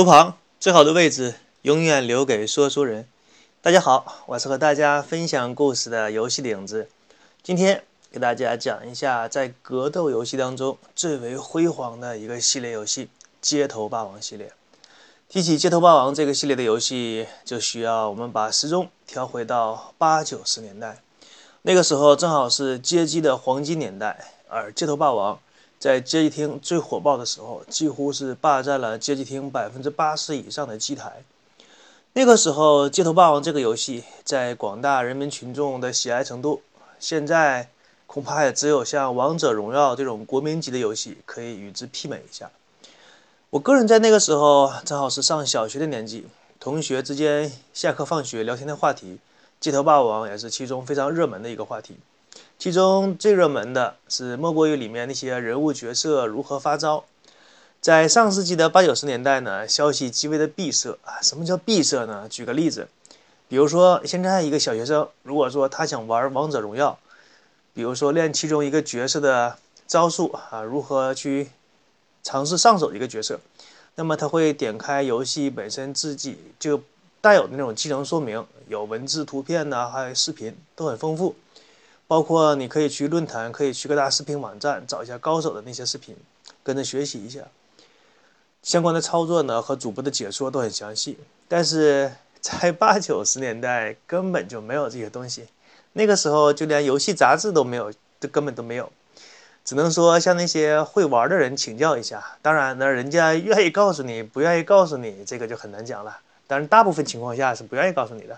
火炉旁最好的位置，永远留给说书人。大家好，我是和大家分享故事的游戏影子。今天给大家讲一下，在格斗游戏当中最为辉煌的一个系列游戏——街头霸王系列。提起街头霸王这个系列的游戏，就需要我们把时钟调回到八九十年代。那个时候正好是街机的黄金年代，而街头霸王。在街机厅最火爆的时候，几乎是霸占了街机厅百分之八十以上的机台。那个时候，《街头霸王》这个游戏在广大人民群众的喜爱程度，现在恐怕也只有像《王者荣耀》这种国民级的游戏可以与之媲美一下。我个人在那个时候正好是上小学的年纪，同学之间下课放学聊天的话题，《街头霸王》也是其中非常热门的一个话题。其中最热门的是莫过于里面那些人物角色如何发招。在上世纪的八九十年代呢，消息极为的闭塞啊。什么叫闭塞呢？举个例子，比如说现在一个小学生，如果说他想玩王者荣耀，比如说练其中一个角色的招数啊，如何去尝试上手一个角色，那么他会点开游戏本身自己就带有的那种技能说明，有文字、图片呢，还有视频，都很丰富。包括你可以去论坛，可以去各大视频网站找一下高手的那些视频，跟着学习一下相关的操作呢，和主播的解说都很详细。但是在八九十年代根本就没有这些东西，那个时候就连游戏杂志都没有，都根本都没有，只能说向那些会玩的人请教一下。当然呢，人家愿意告诉你，不愿意告诉你，这个就很难讲了。但是大部分情况下是不愿意告诉你的。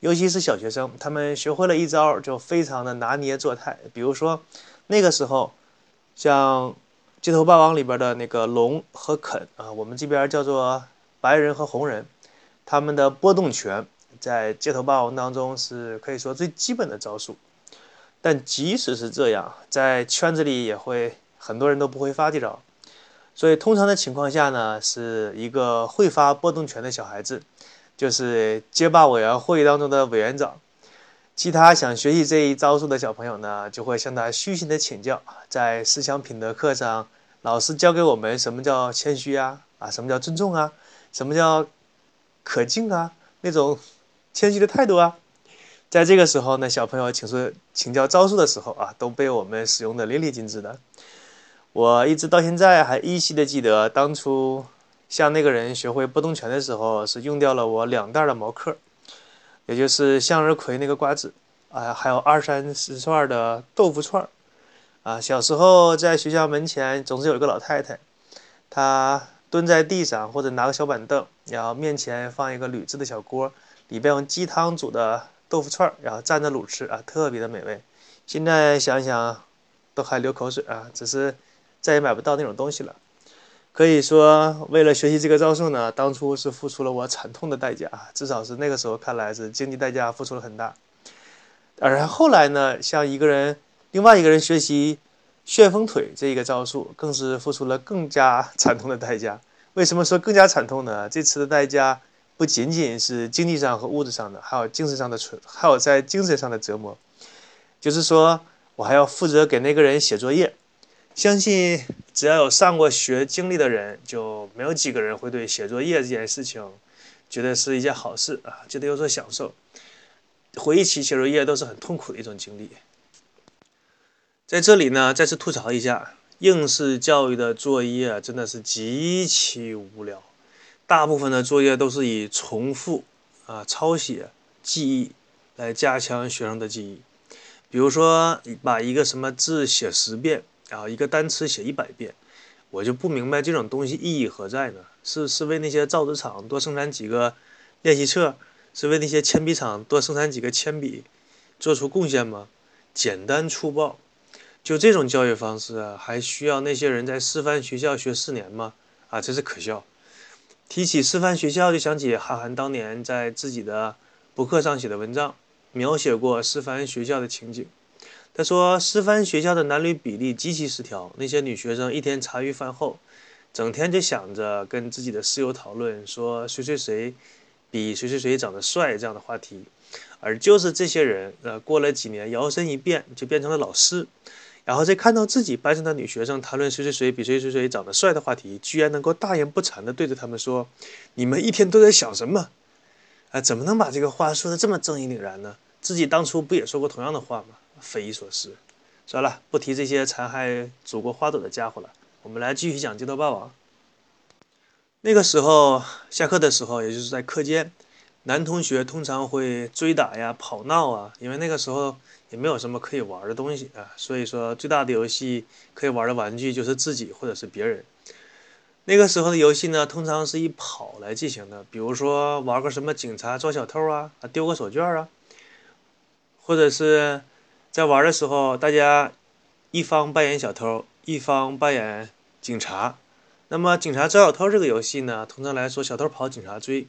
尤其是小学生，他们学会了一招就非常的拿捏作态。比如说，那个时候，像《街头霸王》里边的那个龙和肯啊，我们这边叫做白人和红人，他们的波动拳在《街头霸王》当中是可以说最基本的招数。但即使是这样，在圈子里也会很多人都不会发这招。所以通常的情况下呢，是一个会发波动拳的小孩子。就是街霸委员会当中的委员长，其他想学习这一招数的小朋友呢，就会向他虚心的请教。在思想品德课上，老师教给我们什么叫谦虚啊，啊，什么叫尊重啊，什么叫可敬啊，那种谦虚的态度啊。在这个时候呢，小朋友请说请教招数的时候啊，都被我们使用的淋漓尽致的。我一直到现在还依稀的记得当初。向那个人学会波动拳的时候，是用掉了我两袋的毛克，也就是向日葵那个瓜子，啊，还有二三十串的豆腐串儿，啊，小时候在学校门前总是有一个老太太，她蹲在地上或者拿个小板凳，然后面前放一个铝制的小锅，里边用鸡汤煮的豆腐串儿，然后蘸着卤吃啊，特别的美味。现在想想都还流口水啊，只是再也买不到那种东西了。可以说，为了学习这个招数呢，当初是付出了我惨痛的代价至少是那个时候看来是经济代价付出了很大。而后来呢，像一个人，另外一个人学习旋风腿这一个招数，更是付出了更加惨痛的代价。为什么说更加惨痛呢？这次的代价不仅仅是经济上和物质上的，还有精神上的存，还有在精神上的折磨。就是说我还要负责给那个人写作业。相信只要有上过学经历的人，就没有几个人会对写作业这件事情觉得是一件好事啊，觉得有所享受。回忆起写作业都是很痛苦的一种经历。在这里呢，再次吐槽一下，应试教育的作业真的是极其无聊，大部分的作业都是以重复啊、抄写、记忆来加强学生的记忆。比如说，把一个什么字写十遍。然后一个单词写一百遍，我就不明白这种东西意义何在呢？是是为那些造纸厂多生产几个练习册，是为那些铅笔厂多生产几个铅笔做出贡献吗？简单粗暴，就这种教育方式，还需要那些人在师范学校学四年吗？啊，真是可笑！提起师范学校，就想起韩寒当年在自己的博客上写的文章，描写过师范学校的情景。他说，师范学校的男女比例极其失调。那些女学生一天茶余饭后，整天就想着跟自己的室友讨论，说谁谁谁比谁谁谁长得帅这样的话题。而就是这些人，呃，过了几年，摇身一变就变成了老师，然后再看到自己班上的女学生谈论谁谁谁比谁谁谁长得帅的话题，居然能够大言不惭地对着他们说：“你们一天都在想什么？啊，怎么能把这个话说的这么正义凛然呢？自己当初不也说过同样的话吗？匪夷所思。算了，不提这些残害祖国花朵的家伙了。我们来继续讲《街头霸王》。那个时候下课的时候，也就是在课间，男同学通常会追打呀、跑闹啊，因为那个时候。也没有什么可以玩的东西啊，所以说最大的游戏可以玩的玩具就是自己或者是别人。那个时候的游戏呢，通常是以跑来进行的，比如说玩个什么警察抓小偷啊，丢个手绢啊，或者是在玩的时候，大家一方扮演小偷，一方扮演警察。那么警察抓小偷这个游戏呢，通常来说，小偷跑，警察追。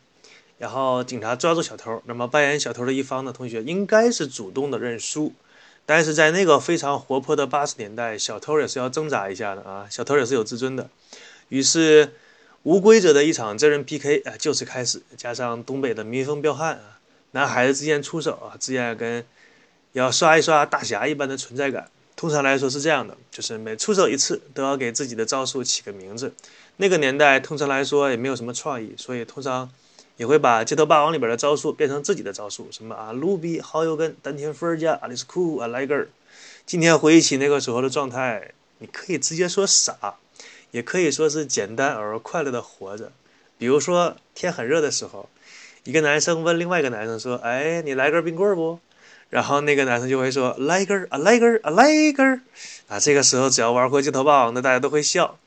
然后警察抓住小偷，那么扮演小偷的一方的同学应该是主动的认输，但是在那个非常活泼的八十年代，小偷也是要挣扎一下的啊，小偷也是有自尊的。于是无规则的一场真人 PK 啊就此开始，加上东北的民风彪悍啊，男孩子之间出手啊，之间跟要刷一刷大侠一般的存在感。通常来说是这样的，就是每出手一次都要给自己的招数起个名字。那个年代通常来说也没有什么创意，所以通常。也会把《街头霸王》里边的招数变成自己的招数，什么啊，卢比、好友根、丹田分加、阿里斯库、啊莱格尔。今天回忆起那个时候的状态，你可以直接说傻，也可以说是简单而快乐的活着。比如说天很热的时候，一个男生问另外一个男生说：“哎，你来根冰棍不？”然后那个男生就会说：“来根啊，来根啊，来根啊。”这个时候只要玩过《街头霸王》的，大家都会笑，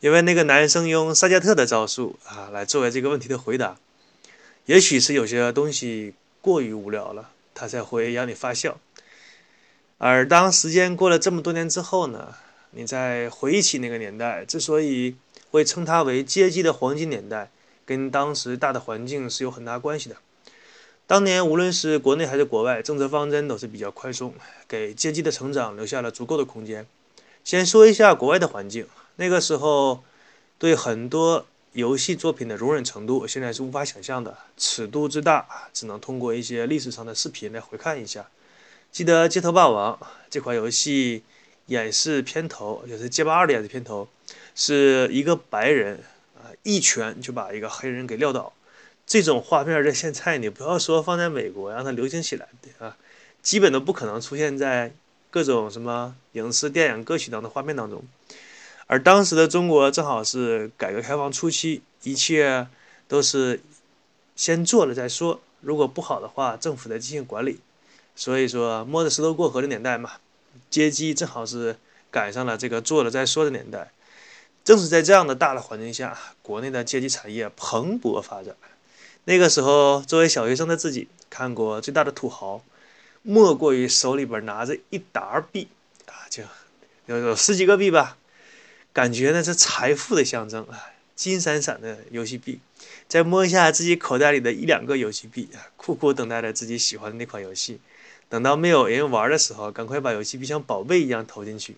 因为那个男生用萨加特的招数啊来作为这个问题的回答。也许是有些东西过于无聊了，他才会让你发笑。而当时间过了这么多年之后呢，你再回忆起那个年代，之所以会称它为阶级的黄金年代，跟当时大的环境是有很大关系的。当年无论是国内还是国外，政策方针都是比较宽松，给阶级的成长留下了足够的空间。先说一下国外的环境，那个时候对很多。游戏作品的容忍程度现在是无法想象的，尺度之大，只能通过一些历史上的视频来回看一下。记得《街头霸王》这款游戏演示片头，就是《街霸二》的演示片头，是一个白人啊一拳就把一个黑人给撂倒。这种画面在现在你不要说放在美国让它流行起来啊，基本都不可能出现在各种什么影视、电影、歌曲等的画面当中。而当时的中国正好是改革开放初期，一切都是先做了再说。如果不好的话，政府再进行管理。所以说，摸着石头过河的年代嘛，阶级正好是赶上了这个做了再说的年代。正是在这样的大的环境下，国内的阶级产业蓬勃发展。那个时候，作为小学生的自己，看过最大的土豪，莫过于手里边拿着一沓币啊，就有有十几个币吧。感觉呢是财富的象征啊，金闪闪的游戏币，再摸一下自己口袋里的一两个游戏币，苦苦等待着自己喜欢的那款游戏。等到没有人玩的时候，赶快把游戏币像宝贝一样投进去。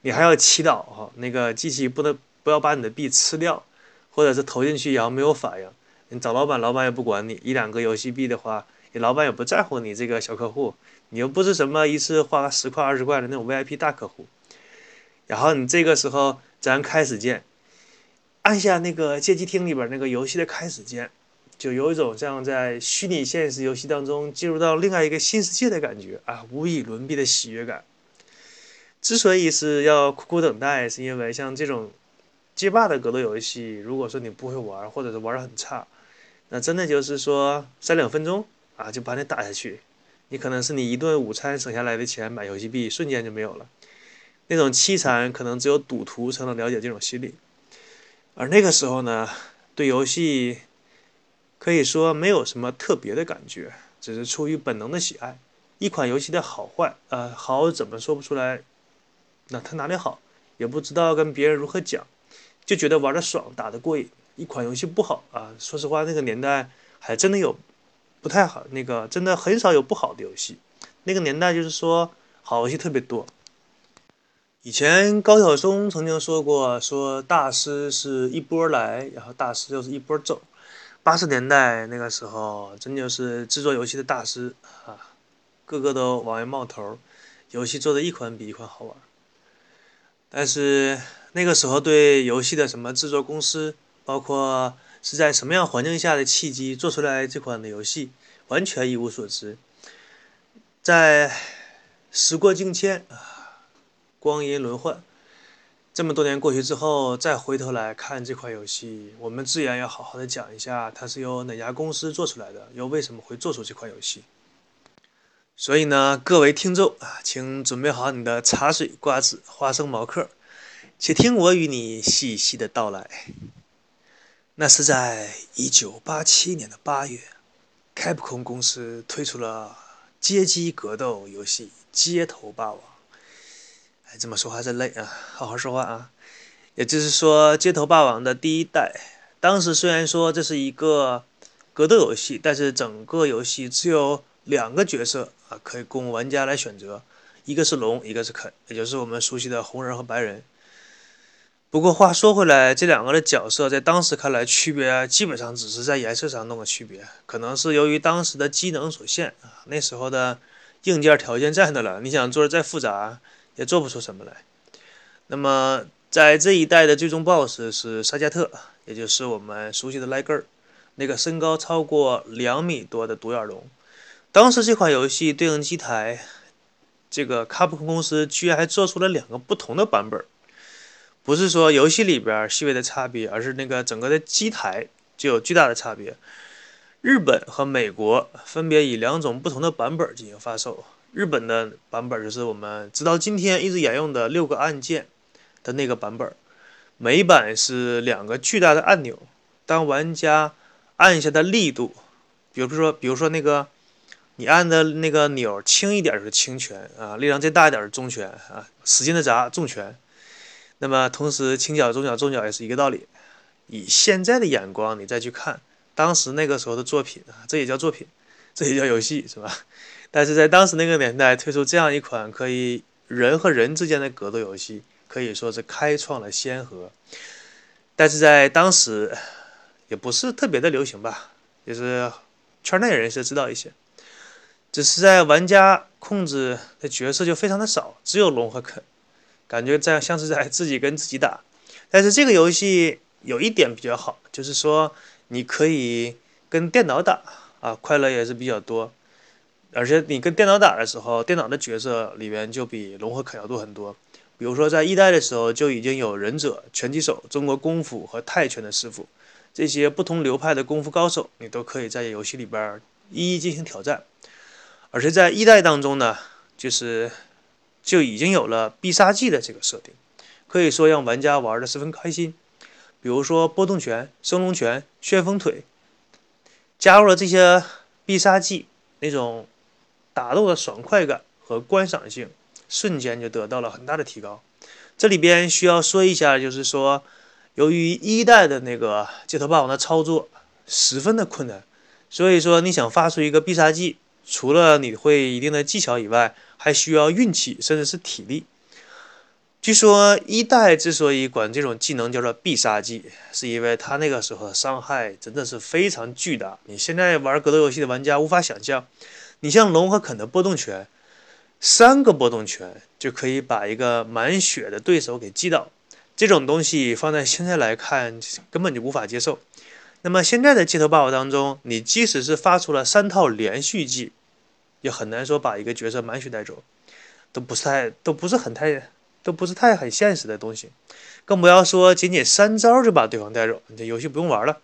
你还要祈祷哈，那个机器不能不要把你的币吃掉，或者是投进去然后没有反应。你找老板，老板也不管你。一两个游戏币的话，你老板也不在乎你这个小客户，你又不是什么一次花十块二十块的那种 VIP 大客户。然后你这个时候。咱开始键，按下那个街机厅里边那个游戏的开始键，就有一种像在虚拟现实游戏当中进入到另外一个新世界的感觉啊，无以伦比的喜悦感。之所以是要苦苦等待，是因为像这种街霸的格斗游戏，如果说你不会玩，或者是玩的很差，那真的就是说三两分钟啊就把你打下去，你可能是你一顿午餐省下来的钱买游戏币，瞬间就没有了。那种凄惨，可能只有赌徒才能了解这种心理。而那个时候呢，对游戏可以说没有什么特别的感觉，只是出于本能的喜爱。一款游戏的好坏，呃，好怎么说不出来？那它哪里好，也不知道跟别人如何讲，就觉得玩的爽，打的过瘾。一款游戏不好啊，说实话，那个年代还真的有不太好，那个真的很少有不好的游戏。那个年代就是说好游戏特别多。以前高晓松曾经说过：“说大师是一波来，然后大师又是一波走。”八十年代那个时候，真就是制作游戏的大师啊，个个都往外冒头，游戏做的一款比一款好玩。但是那个时候对游戏的什么制作公司，包括是在什么样环境下的契机做出来这款的游戏，完全一无所知。在时过境迁啊，光阴轮换，这么多年过去之后，再回头来看这款游戏，我们自然要好好的讲一下，它是由哪家公司做出来的，又为什么会做出这款游戏。所以呢，各位听众啊，请准备好你的茶水、瓜子、花生、毛嗑，且听我与你细细的道来。那是在一九八七年的八月，开普空公司推出了。街机格斗游戏《街头霸王》，哎，这么说话真累啊！好好说话啊！也就是说，《街头霸王》的第一代，当时虽然说这是一个格斗游戏，但是整个游戏只有两个角色啊，可以供玩家来选择，一个是龙，一个是肯，也就是我们熟悉的红人和白人。不过话说回来，这两个的角色在当时看来，区别基本上只是在颜色上弄个区别，可能是由于当时的机能所限啊。那时候的硬件条件在那了，你想做的再复杂，也做不出什么来。那么在这一代的最终 BOSS 是沙加特，也就是我们熟悉的莱格尔，那个身高超过两米多的独眼龙。当时这款游戏对应机台，这个卡普空公司居然还做出了两个不同的版本。不是说游戏里边细微的差别，而是那个整个的机台就有巨大的差别。日本和美国分别以两种不同的版本进行发售。日本的版本就是我们直到今天一直沿用的六个按键的那个版本，美版是两个巨大的按钮，当玩家按下的力度，比如说比如说那个你按的那个钮轻一点是轻拳啊，力量再大一点是重拳啊，使劲的砸重拳。那么，同时轻脚、中脚、重脚也是一个道理。以现在的眼光，你再去看当时那个时候的作品啊，这也叫作品，这也叫游戏，是吧？但是在当时那个年代推出这样一款可以人和人之间的格斗游戏，可以说是开创了先河。但是在当时也不是特别的流行吧，就是圈内人士知道一些，只是在玩家控制的角色就非常的少，只有龙和肯。感觉这样像是在自己跟自己打，但是这个游戏有一点比较好，就是说你可以跟电脑打啊，快乐也是比较多。而且你跟电脑打的时候，电脑的角色里面就比龙和肯要多很多。比如说在一代的时候就已经有忍者、拳击手、中国功夫和泰拳的师傅，这些不同流派的功夫高手，你都可以在游戏里边一一进行挑战。而且在一代当中呢，就是。就已经有了必杀技的这个设定，可以说让玩家玩的十分开心。比如说波动拳、升龙拳、旋风腿，加入了这些必杀技，那种打斗的爽快感和观赏性，瞬间就得到了很大的提高。这里边需要说一下，就是说，由于一代的那个街头霸王的操作十分的困难，所以说你想发出一个必杀技，除了你会一定的技巧以外，还需要运气，甚至是体力。据说一代之所以管这种技能叫做必杀技，是因为它那个时候伤害真的是非常巨大。你现在玩格斗游戏的玩家无法想象，你像龙和肯的波动拳，三个波动拳就可以把一个满血的对手给击倒。这种东西放在现在来看，根本就无法接受。那么现在的街头霸王当中，你即使是发出了三套连续技。也很难说把一个角色满血带走，都不是太都不是很太都不是太很现实的东西，更不要说仅仅三招就把对方带走，你这游戏不用玩了。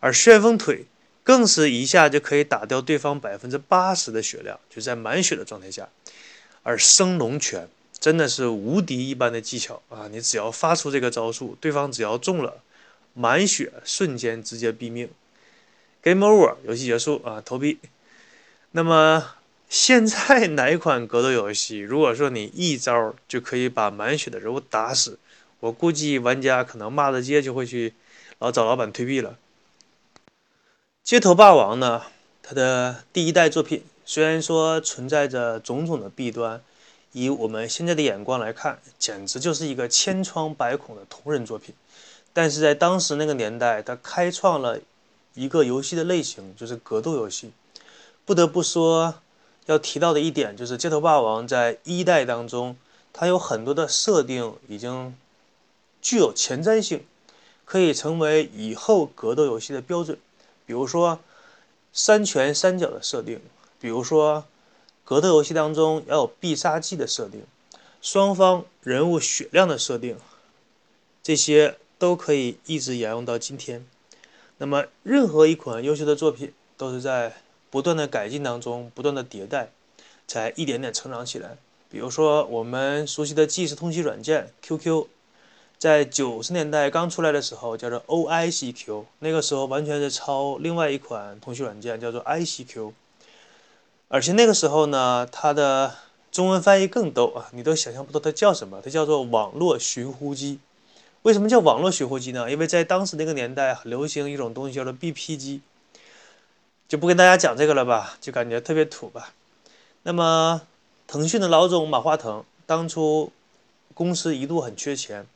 而旋风腿更是一下就可以打掉对方百分之八十的血量，就在满血的状态下。而升龙拳真的是无敌一般的技巧啊！你只要发出这个招数，对方只要中了满血，瞬间直接毙命，game over，游戏结束啊，投币。那么。现在 哪一款格斗游戏，如果说你一招就可以把满血的人物打死，我估计玩家可能骂着街就会去，老找老板退币了。街头霸王呢，它的第一代作品虽然说存在着种种的弊端，以我们现在的眼光来看，简直就是一个千疮百孔的同人作品，但是在当时那个年代，它开创了一个游戏的类型，就是格斗游戏。不得不说。要提到的一点就是，《街头霸王》在一代当中，它有很多的设定已经具有前瞻性，可以成为以后格斗游戏的标准。比如说三拳三脚的设定，比如说格斗游戏当中要有必杀技的设定，双方人物血量的设定，这些都可以一直沿用到今天。那么，任何一款优秀的作品都是在不断的改进当中，不断的迭代，才一点点成长起来。比如说，我们熟悉的即时通讯软件 QQ，在九十年代刚出来的时候叫做 OICQ，那个时候完全是抄另外一款通讯软件叫做 ICQ，而且那个时候呢，它的中文翻译更逗啊，你都想象不到它叫什么，它叫做网络寻呼机。为什么叫网络寻呼机呢？因为在当时那个年代很流行一种东西叫做 BP 机，就不跟大家讲这个了吧，就感觉特别土吧。那么腾讯的老总马化腾当初公司一度很缺钱，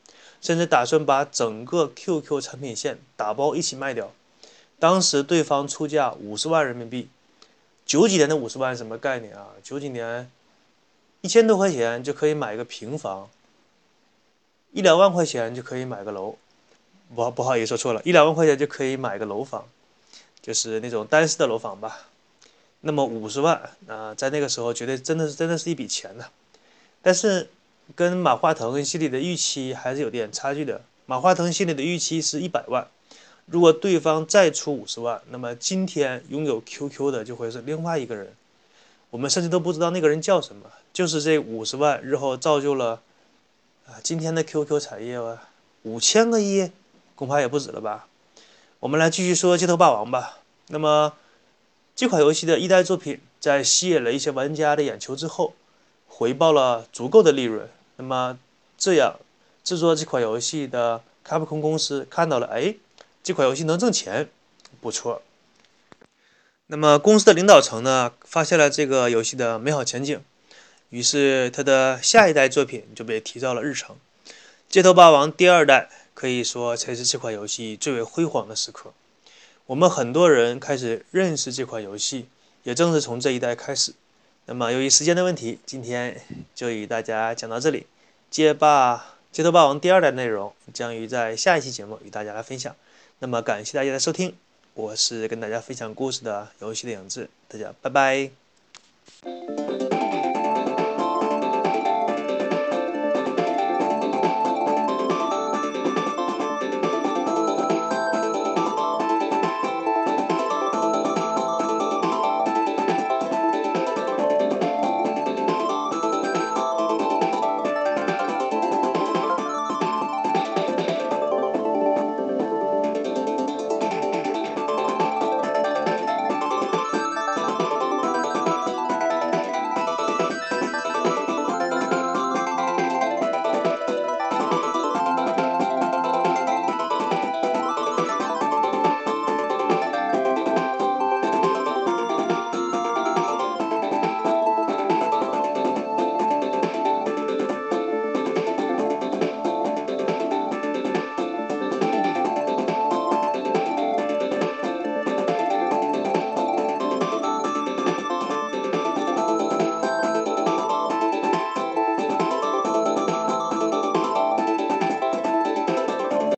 甚至打算把整个 QQ 产品线打包一起卖掉。当时对方出价五十万人民币，九几年的五十万什么概念啊？九几年一千多块钱就可以买一个平房。一两万块钱就可以买个楼，不不好意思说错了，一两万块钱就可以买个楼房，就是那种单室的楼房吧。那么五十万啊，在那个时候绝对真的是真的是一笔钱呢。但是跟马化腾心里的预期还是有点差距的。马化腾心里的预期是一百万，如果对方再出五十万，那么今天拥有 QQ 的就会是另外一个人，我们甚至都不知道那个人叫什么。就是这五十万日后造就了。啊，今天的 QQ 产业啊，五千个亿，恐怕也不止了吧？我们来继续说《街头霸王》吧。那么，这款游戏的一代作品在吸引了一些玩家的眼球之后，回报了足够的利润。那么，这样制作这款游戏的卡普空公司看到了，哎，这款游戏能挣钱，不错。那么，公司的领导层呢，发现了这个游戏的美好前景。于是，他的下一代作品就被提到了日程，《街头霸王》第二代可以说才是这款游戏最为辉煌的时刻。我们很多人开始认识这款游戏，也正是从这一代开始。那么，由于时间的问题，今天就与大家讲到这里。《街霸街头霸王》第二代内容将于在下一期节目与大家来分享。那么，感谢大家的收听，我是跟大家分享故事的游戏的影子，大家拜拜。